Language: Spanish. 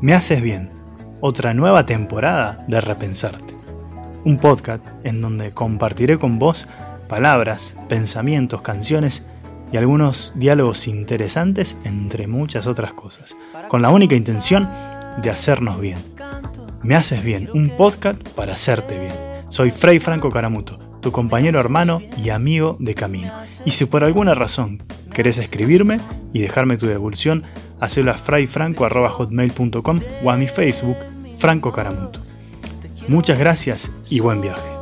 Me haces bien, otra nueva temporada de Repensarte. Un podcast en donde compartiré con vos palabras, pensamientos, canciones y algunos diálogos interesantes entre muchas otras cosas, con la única intención de hacernos bien. Me haces bien, un podcast para hacerte bien. Soy Frei Franco Caramuto, tu compañero hermano y amigo de camino. Y si por alguna razón querés escribirme y dejarme tu devolución, hacelo a frayfranco.hotmail.com o a mi Facebook, Franco Caramuto. Muchas gracias y buen viaje.